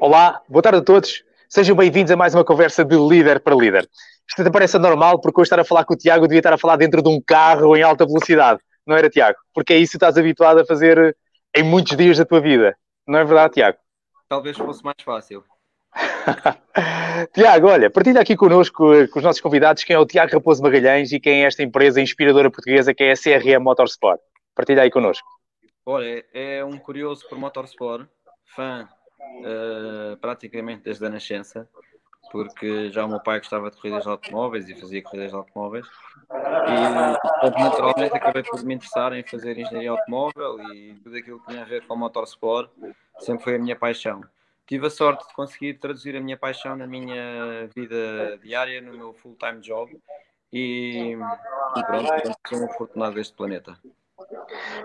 Olá, boa tarde a todos. Sejam bem-vindos a mais uma conversa de líder para líder. Isto até parece normal, porque hoje estar a falar com o Tiago devia estar a falar dentro de um carro em alta velocidade. Não era, Tiago? Porque é isso que estás habituado a fazer em muitos dias da tua vida. Não é verdade, Tiago? Talvez fosse mais fácil. Tiago, olha, partilha aqui connosco, eh, com os nossos convidados, quem é o Tiago Raposo Magalhães e quem é esta empresa inspiradora portuguesa que é a CRM Motorsport. Partilha aí connosco. Olha, é um curioso por Motorsport, fã uh, praticamente desde a nascença, porque já o meu pai gostava de corridas de automóveis e fazia corridas de automóveis. E naturalmente acabei por me interessar em fazer engenharia automóvel e tudo aquilo que tinha a ver com motorsport sempre foi a minha paixão. Tive a sorte de conseguir traduzir a minha paixão na minha vida diária, no meu full-time job e, e pronto, sou um afortunado deste planeta.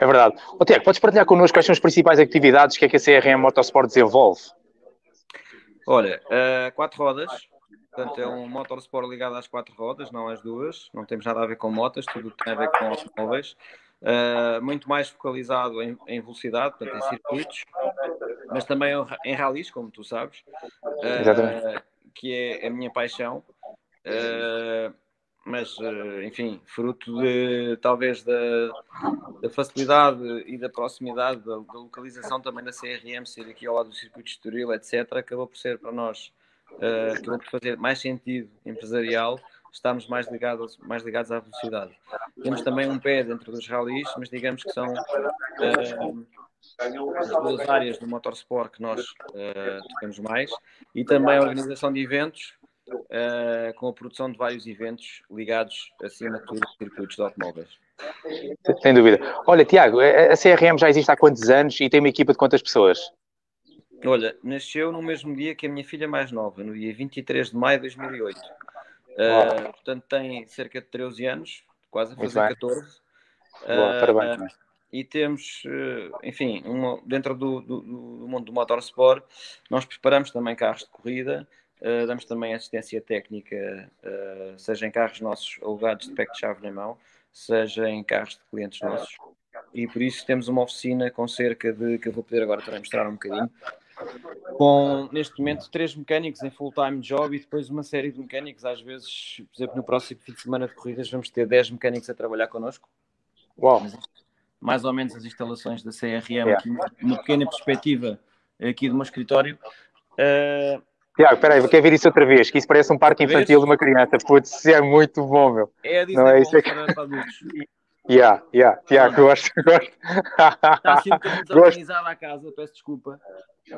É verdade. O Tiago, podes partilhar connosco quais são as principais atividades que a CRM Motorsport desenvolve? Olha, uh, quatro rodas, portanto é um motorsport ligado às quatro rodas, não às duas, não temos nada a ver com motas, tudo tem a ver com automóveis. Uh, muito mais focalizado em, em, velocidade, portanto em circuitos, mas também em rallies, como tu sabes, uh, que é a minha paixão. Uh, mas eh, enfim, fruto de talvez da, da facilidade e da proximidade da, da, localização também da CRM, ser aqui ao lado do circuito de Estoril, etc., acabou por ser para nós, uh, acabou por fazer mais sentido empresarial, estarmos mais ligados, mais ligados à velocidade. Temos também um pé dentro dos rallies, mas digamos que são uh, as duas áreas do motorsport que nós uh, tocamos mais, e também a organização de eventos, uh, com a produção de vários eventos ligados, acima de tudo, circuitos de automóveis. Sem dúvida. Olha, Tiago, a CRM já existe há quantos anos e tem uma equipa de quantas pessoas? Olha, nasceu no mesmo dia que a minha filha mais nova, no dia 23 de maio de 2008. Uh, eh, portanto, tem cerca de 13 anos, quase a fazer 14. Boa, parabéns. Uh, e temos, enfim, uma, dentro do, do, do, mundo do motorsport, nós preparamos também carros de corrida, Uh, damos também assistência técnica, uh, seja em carros nossos alugados de pack de chave na mão, seja em carros de clientes nossos. E por isso temos uma oficina com cerca de, que eu vou poder agora também mostrar um bocadinho, com neste momento três mecânicos em full-time job e depois uma série de mecânicos. Às vezes, por exemplo, no próximo fim de semana de corridas, vamos ter 10 mecânicos a trabalhar connosco. Uau! Mais ou menos as instalações da CRM, yeah. aqui, uma pequena perspectiva aqui do meu escritório. Uh, Tiago, peraí, eu quero ver isso outra vez, que isso parece um parque infantil de uma criança. Putz, isso é muito bom, meu. É a Disney não é isso é que... para adultos. Yeah, yeah, Tiago, gosto, gosto. Está assim um bocadinho desorganizada a casa, peço desculpa.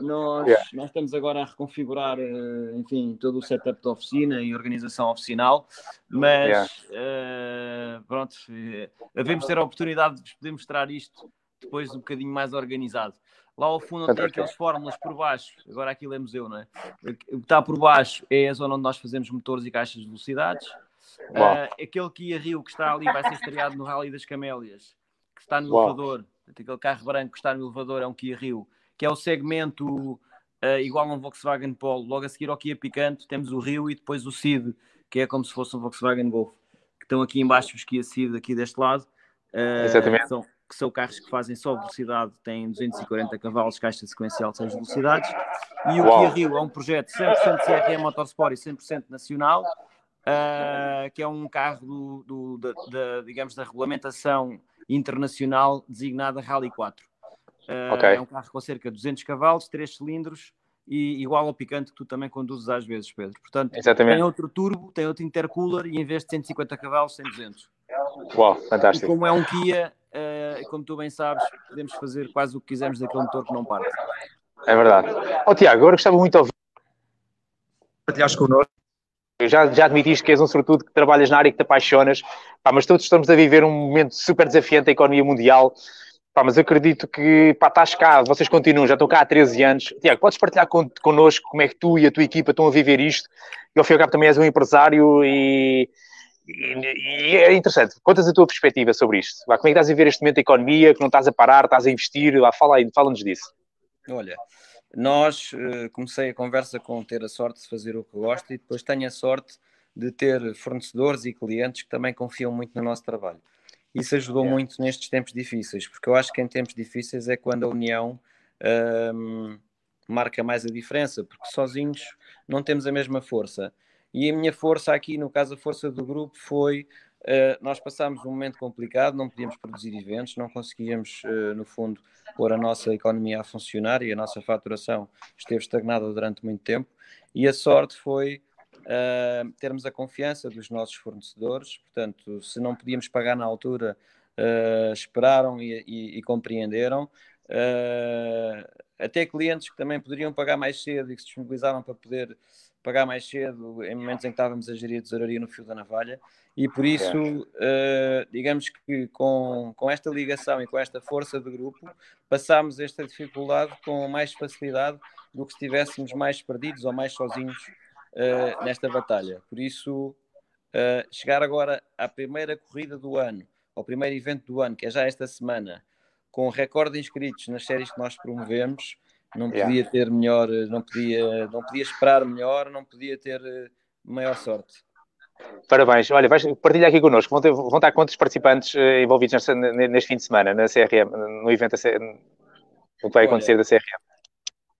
Nós, yeah. nós estamos agora a reconfigurar, eh, enfim, todo o setup da oficina e organização oficinal, mas yeah. uh, pronto, eh, devemos ter a oportunidade de poder mostrar isto depois um bocadinho mais organizado. Lá ao fundo tem aquelas fórmulas por baixo, agora aquilo é museu, não é? O que está por baixo é a zona onde nós fazemos motores e caixas de velocidades. Uh, aquele Kia Rio que está ali vai ser estreado no Rally das Camélias, que está no Uau. elevador. Aquele carro branco que está no elevador é um Kia Rio, que é o segmento uh, igual a um Volkswagen Polo. Logo a seguir ao Kia Picanto temos o Rio e depois o Cid, que é como se fosse um Volkswagen Golf. Que estão aqui embaixo os Kia Ceed aqui deste lado. Uh, Exatamente. São, que são carros que fazem só velocidade, têm 240 cavalos, caixa sequencial de 6 velocidades. E o Uau. Kia Rio é um projeto 100% CRM Motorsport e 100% nacional, uh, que é um carro do, do da, da, digamos, da regulamentação internacional designada Rally 4. Uh, okay. É um carro com cerca de 200 cavalos, 3 cilindros e igual ao picante que tu também conduzes às vezes, Pedro. Portanto, Exatamente. tem outro turbo, tem outro intercooler e em vez de 150 cavalos, tem 200. Uau, fantástico. E como é um Kia, uh, como tu bem sabes, podemos fazer quase o que quisermos daquele motor que não parte. É verdade. Oh, Tiago, agora gostava muito de ouvir. Partilhaste connosco. Já, já admitiste que és um sortudo que trabalhas na área que te apaixonas, pá, mas todos estamos a viver um momento super desafiante da economia mundial. Pá, mas acredito que pá, estás cá, vocês continuam, já estão cá há 13 anos. Tiago, podes partilhar con connosco como é que tu e a tua equipa estão a viver isto? E ao fim e ao cabo também és um empresário e, e, e é interessante. Contas a tua perspectiva sobre isto. Como é que estás a ver este momento da economia, que não estás a parar, estás a investir? Lá, fala aí, fala-nos disso. Olha, nós uh, comecei a conversa com ter a sorte de fazer o que gosto e depois tenho a sorte de ter fornecedores e clientes que também confiam muito no nosso trabalho. Isso ajudou muito nestes tempos difíceis, porque eu acho que em tempos difíceis é quando a união um, marca mais a diferença, porque sozinhos não temos a mesma força. E a minha força aqui, no caso, a força do grupo foi. Uh, nós passámos um momento complicado, não podíamos produzir eventos, não conseguíamos, uh, no fundo, pôr a nossa economia a funcionar e a nossa faturação esteve estagnada durante muito tempo. E a sorte foi uh, termos a confiança dos nossos fornecedores, portanto, se não podíamos pagar na altura, esperaram e, e, e compreenderam. até clientes que também poderiam pagar mais cedo e que se disponibilizavam para poder pagar mais cedo em momentos em que estávamos a gerir a tesouraria no fio da navalha e por isso uh, digamos que com, com esta ligação e com esta força do grupo passámos esta dificuldade com mais facilidade do que se estivéssemos mais perdidos ou mais sozinhos uh, nesta batalha. Por isso uh, chegar agora à primeira corrida do ano, ao primeiro evento do ano, que é já esta semana, com recorde de inscritos nas séries que nós promovemos, não podia yeah. ter melhor, não podia, não podia esperar melhor, não podia ter eh, maior sorte. Parabéns. Olha, vais partilhar aqui connosco. Vão, ter, vão estar quantos participantes uh, envolvidos neste, neste, fim de semana, na CRM, no evento no que vai acontecer Olha, da CRM?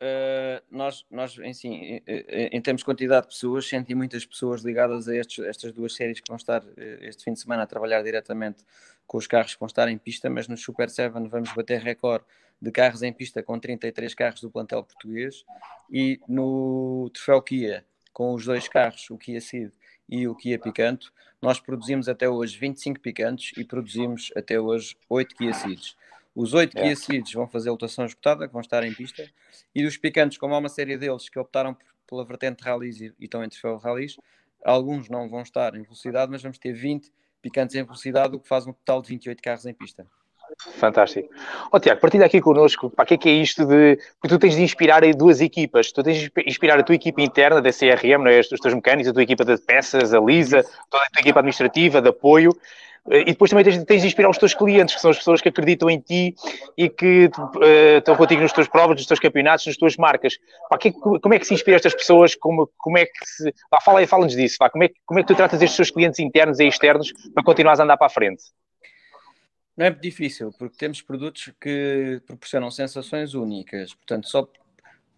Uh, nós, nós em, sim, em, termos de quantidade de pessoas, senti muitas pessoas ligadas a estes, estas duas séries que vão estar este fim de semana a trabalhar diretamente com os carros que vão estar em pista, mas no Super 7 vamos bater recorde de carros em pista com 33 carros do plantel português e no troféu Kia, com os dois carros, o Kia Ceed e o Kia Picanto, nós produzimos até hoje 25 Picantos e produzimos até hoje 8 Kia Ceeds. Os 8 é. Kia Ceeds vão fazer lotação esgotada, que vão estar em pista, e dos Picantos, como há uma série deles que optaram pela vertente rallies e, e estão em troféu rallies, alguns não vão estar em velocidade, mas vamos ter 20 Picantos em velocidade, o que faz um total de 28 carros em pista. Fantástico. Ó oh, Tiago, partilha aqui connosco, para que é que é isto de. Porque tu tens de inspirar duas equipas, tu tens de inspirar a tua equipa interna da CRM, é? os teus mecânicos, a tua equipa de peças, a Lisa, toda a tua equipa administrativa, de apoio, eh, e depois também tens, tens, de inspirar os teus clientes, que são as pessoas que acreditam em ti e que uh, estão contigo nas tuas provas, nos teus campeonatos, nas tuas marcas. Pá, que, como é que se inspira estas pessoas? Como, como é que se. Pá, fala fala-nos disso. Pá, como, é, como é que tu tratas estes teus clientes internos e externos para continuares a andar para a frente? Não é difícil, porque temos produtos que proporcionam sensações únicas, portanto, só,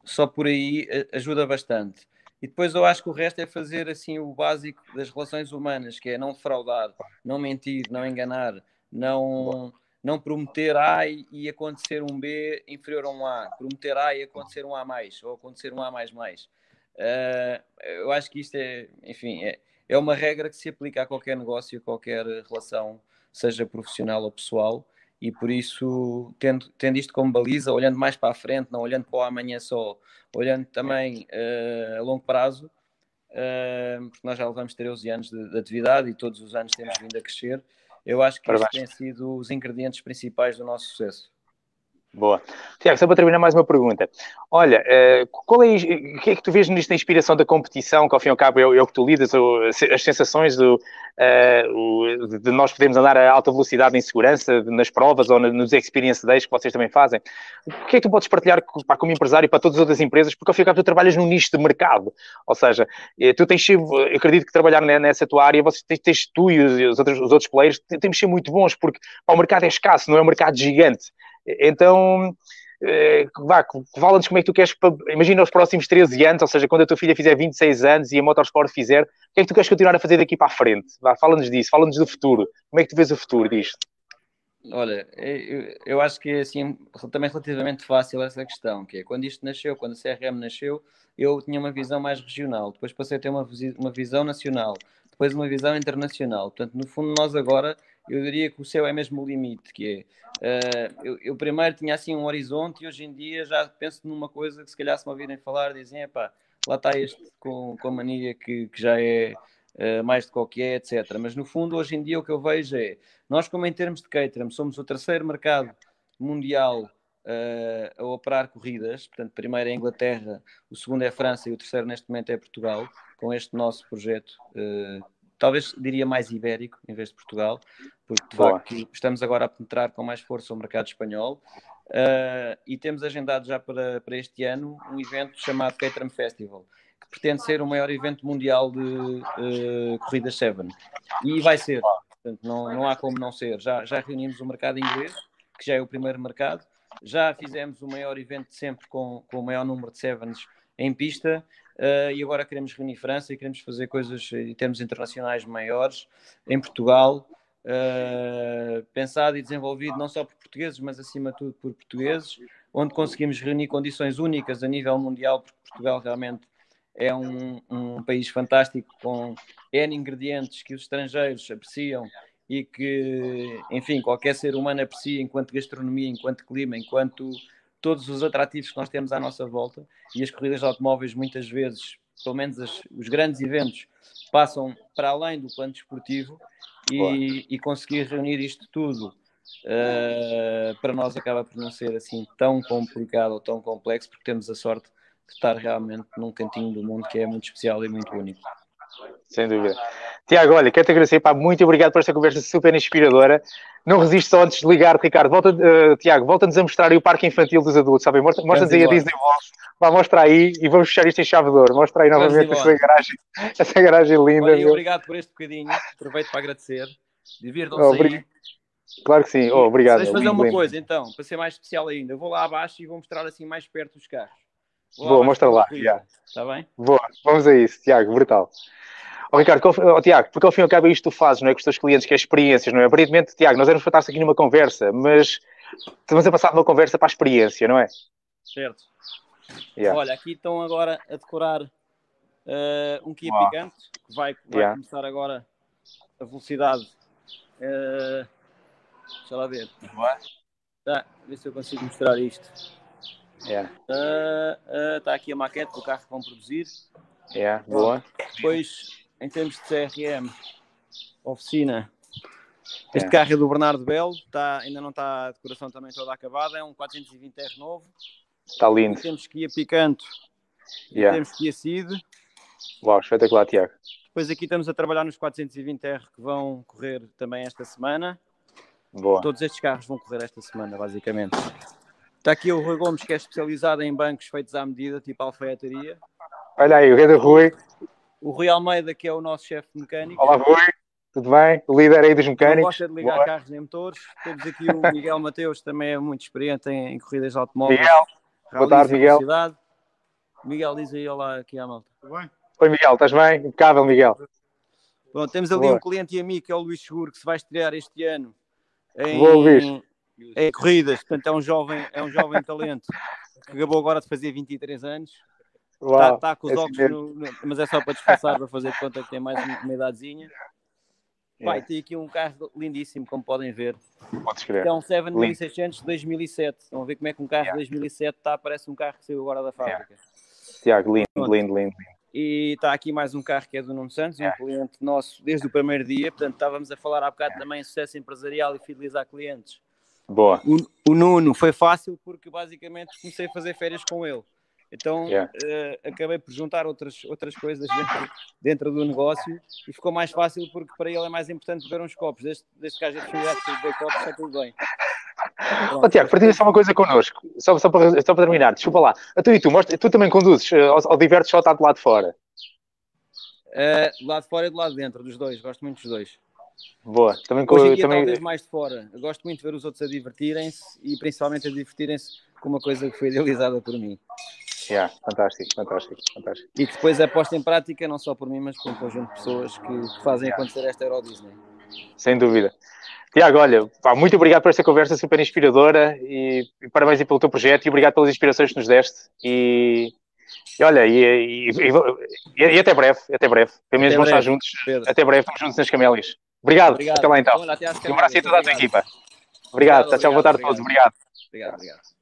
só por aí eh, ajuda bastante. E depois eu acho que o resto é fazer assim o básico das relações humanas, que é não fraudar, não mentir, não enganar, não, não prometer A e acontecer um B inferior a um A, prometer A e acontecer um A mais, ou acontecer um A mais mais. Uh, eu acho que isto é, enfim, é, é uma regra que se aplica a qualquer negócio, a qualquer relação seja profissional ou pessoal, e por isso, tendo, tendo isto como baliza, olhando mais para a frente, não olhando para o amanhã só, olhando também uh, a longo prazo, uh, porque nós já levamos 13 anos de, de, atividade e todos os anos temos vindo a crescer, eu acho que isto têm sido os ingredientes principais do nosso sucesso. Boa. Tiago, só para terminar mais uma pergunta. Olha, uh, qual é, o que é que tu vês nesta inspiração da competição, que ao fim e ao cabo é, é o que tu lidas, as sensações do, uh, de nós podermos andar a alta velocidade em segurança nas provas ou nos experience days que vocês também fazem? O que é que tu podes partilhar como empresário para todas as outras empresas? Porque ao fim e ao cabo tu trabalhas num nicho de mercado. Ou seja, eh, tu tens eu acredito que trabalhar nessa tua área, vocês tens, tu e os outros, os outros players temos de ser muito bons, porque o mercado é escasso, não é um mercado gigante. Então, eh, vá, fala-nos como é que tu queres, imagina os próximos 13 anos, ou seja, quando a tua filha fizer 26 anos e a Motorsport fizer, o que é que tu queres continuar a fazer daqui para a frente? Vá, fala-nos disso, fala-nos do futuro. Como é que tu vês o futuro disto? Olha, eu, eu acho que é assim, também relativamente fácil essa questão, que é quando isto nasceu, quando a CRM nasceu, eu tinha uma visão mais regional, depois passei a ter uma, uma visão nacional, depois uma visão internacional. Portanto, no fundo, nós agora eu diria que o céu é mesmo o limite, que é, uh, eu, eu, primeiro tinha assim um horizonte e hoje em dia já penso numa coisa que se calhar se me ouvirem falar dizem, epá, lá está este com, com a mania que, que já é uh, mais de qualquer, etc. Mas no fundo hoje em dia o que eu vejo é, nós como em termos de catering somos o terceiro mercado mundial uh, a operar corridas, portanto primeiro é a Inglaterra, o segundo é a França e o terceiro neste momento é Portugal, com este nosso projeto talvez diria mais ibérico em vez de Portugal, porque de facto estamos agora a penetrar com mais força o mercado espanhol uh, e temos agendado já para, para este ano um evento chamado Caterham Festival, que pretende ser o maior evento mundial de uh, corridas Seven. E vai ser, portanto, não, não há como não ser. Já, já reunimos o mercado inglês, que já é o primeiro mercado, já fizemos o maior evento de sempre com, com o maior número de sevens em pista. Uh, e agora queremos reunir França e queremos fazer coisas em termos internacionais maiores em Portugal, uh, pensado e desenvolvido não só por portugueses, mas acima de tudo por portugueses, onde conseguimos reunir condições únicas a nível mundial, porque Portugal realmente é um, um país fantástico com N ingredientes que os estrangeiros apreciam e que, enfim, qualquer ser humano aprecia enquanto gastronomia, enquanto clima, enquanto todos os atrativos que nós temos à nossa volta. E as corridas de automóveis muitas vezes, pelo menos as, os grandes eventos, passam para além do plano desportivo. E, e conseguir reunir isto tudo uh, para nós acaba por não ser assim tão complicado ou tão complexo porque temos a sorte de estar realmente num cantinho do mundo que é muito especial e muito único. Sem dúvida. Tiago, olha, quero-te agradecer, pá, muito obrigado por esta conversa super inspiradora. Não resisto só antes de ligar, Ricardo. Volta, uh, Tiago, volta-nos a mostrar aí o parque infantil dos adultos, sabem? Mostra-nos aí a Disney World. Vá, mostra aí e vamos fechar isto em chave de ouro. Mostra aí novamente essa garagem, essa garagem linda. Olha, obrigado por este bocadinho. Aproveito para agradecer. Divirtam-se oh, aí. Claro que sim. Oh, obrigado. Deixa fazer uma lindo. coisa, então, para ser mais especial ainda. Eu vou lá abaixo e vou mostrar assim mais perto os carros. Vou Boa, mostra lá. Está bem? Boa, vamos a isso, Tiago, brutal. Oh, Ricardo, oh, Tiago, porque ao fim e ao cabo é isto que tu fazes, não é? Com os teus clientes, que é experiências, não é? Aparentemente, Tiago, nós éramos para estar aqui numa conversa, mas estamos a passar de uma conversa para a experiência, não é? Certo. Yeah. Olha, aqui estão agora a decorar uh, um Kia wow. Picante, que vai, vai yeah. começar agora a velocidade. Uh, deixa lá ver. Tá, ver se eu consigo mostrar isto. Yeah. Uh, está aqui a maquete do carro que vão produzir. Yeah, boa. Depois em termos de CRM, oficina. Este é. carro é do Bernardo Belo, está, ainda não está a decoração também toda acabada, é um 420R novo. Está lindo. Temos que ir a Picanto, yeah. temos que ir a Cid. Uau, espetacular, Tiago. Depois aqui estamos a trabalhar nos 420R que vão correr também esta semana. Boa. Todos estes carros vão correr esta semana, basicamente. Está aqui o Rui Gomes, que é especializado em bancos feitos à medida, tipo alfaiataria. Olha aí, o Rui o Rui Almeida, que é o nosso chefe mecânico. Olá, Rui, tudo bem? O líder aí dos mecânicos. Gosta de ligar Boa. carros nem motores. Temos aqui o Miguel Mateus, também é muito experiente em, em corridas de automóveis. Miguel, boa tarde, Miguel. Miguel, diz aí olá aqui à malta. Tudo bem? Oi, Miguel, estás bem? Impecável, Miguel. Pronto, temos ali Boa. um cliente e amigo que é o Luís Seguro, que se vai estrear este ano em, em corridas. Portanto, é um jovem, é um jovem talento que acabou agora de fazer 23 anos. Está tá com os é óculos, no, no, mas é só para disfarçar, para fazer de conta que tem mais uma, uma idadezinha. É. Pai, tem aqui um carro lindíssimo, como podem ver. Podes crer. É um 7600 de 2007. Estão a ver como é que um carro de 2007 está, parece um carro que saiu agora da fábrica. Yeah. Tiago, lindo, lindo, lindo, lindo. E está aqui mais um carro que é do Nuno Santos, um cliente nosso desde o primeiro dia. Portanto, estávamos a falar há bocado também sucesso empresarial e fidelizar clientes. Boa. O, o Nuno foi fácil porque basicamente comecei a fazer férias com ele. Então yeah. uh, acabei por juntar outras, outras coisas dentro, dentro, do negócio e ficou mais fácil porque para ele é mais importante beber uns copos. Desde, desde que haja disponibilidade de beber copos, está tudo bem. Pronto. Oh, Tiago, partilha só uma coisa connosco, só, só, para, só para terminar, desculpa lá. A tu e tu, mostra, tu também conduzes eh, ou, ou divertes só estar do lado de fora? Uh, do lado de fora e do lado de dentro, dos dois, gosto muito dos dois. Boa, também Hoje em dia, também... talvez mais de fora. Eu gosto muito de ver os outros a divertirem-se e principalmente a divertirem-se com uma coisa que foi idealizada por mim. Yeah, fantástico, fantástico, fantástico. E depois é posta em prática não só por mim, mas por um conjunto de pessoas que, que fazem yeah. acontecer esta Euro Disney. Sem dúvida. Tiago, olha, pá, muito obrigado por esta conversa super inspiradora e, e parabéns pelo teu projeto e obrigado pelas inspirações que nos deste. E, e olha, e, e, até breve, até breve. Pelo menos vamos estar juntos. Pedro. Até breve, estamos juntos nas camélias. Obrigado. obrigado. Até lá então. Um abraço a toda a tua equipa. Obrigado. obrigado tchau, tchau. Boa tarde a todos. Obrigado. Obrigado, obrigado.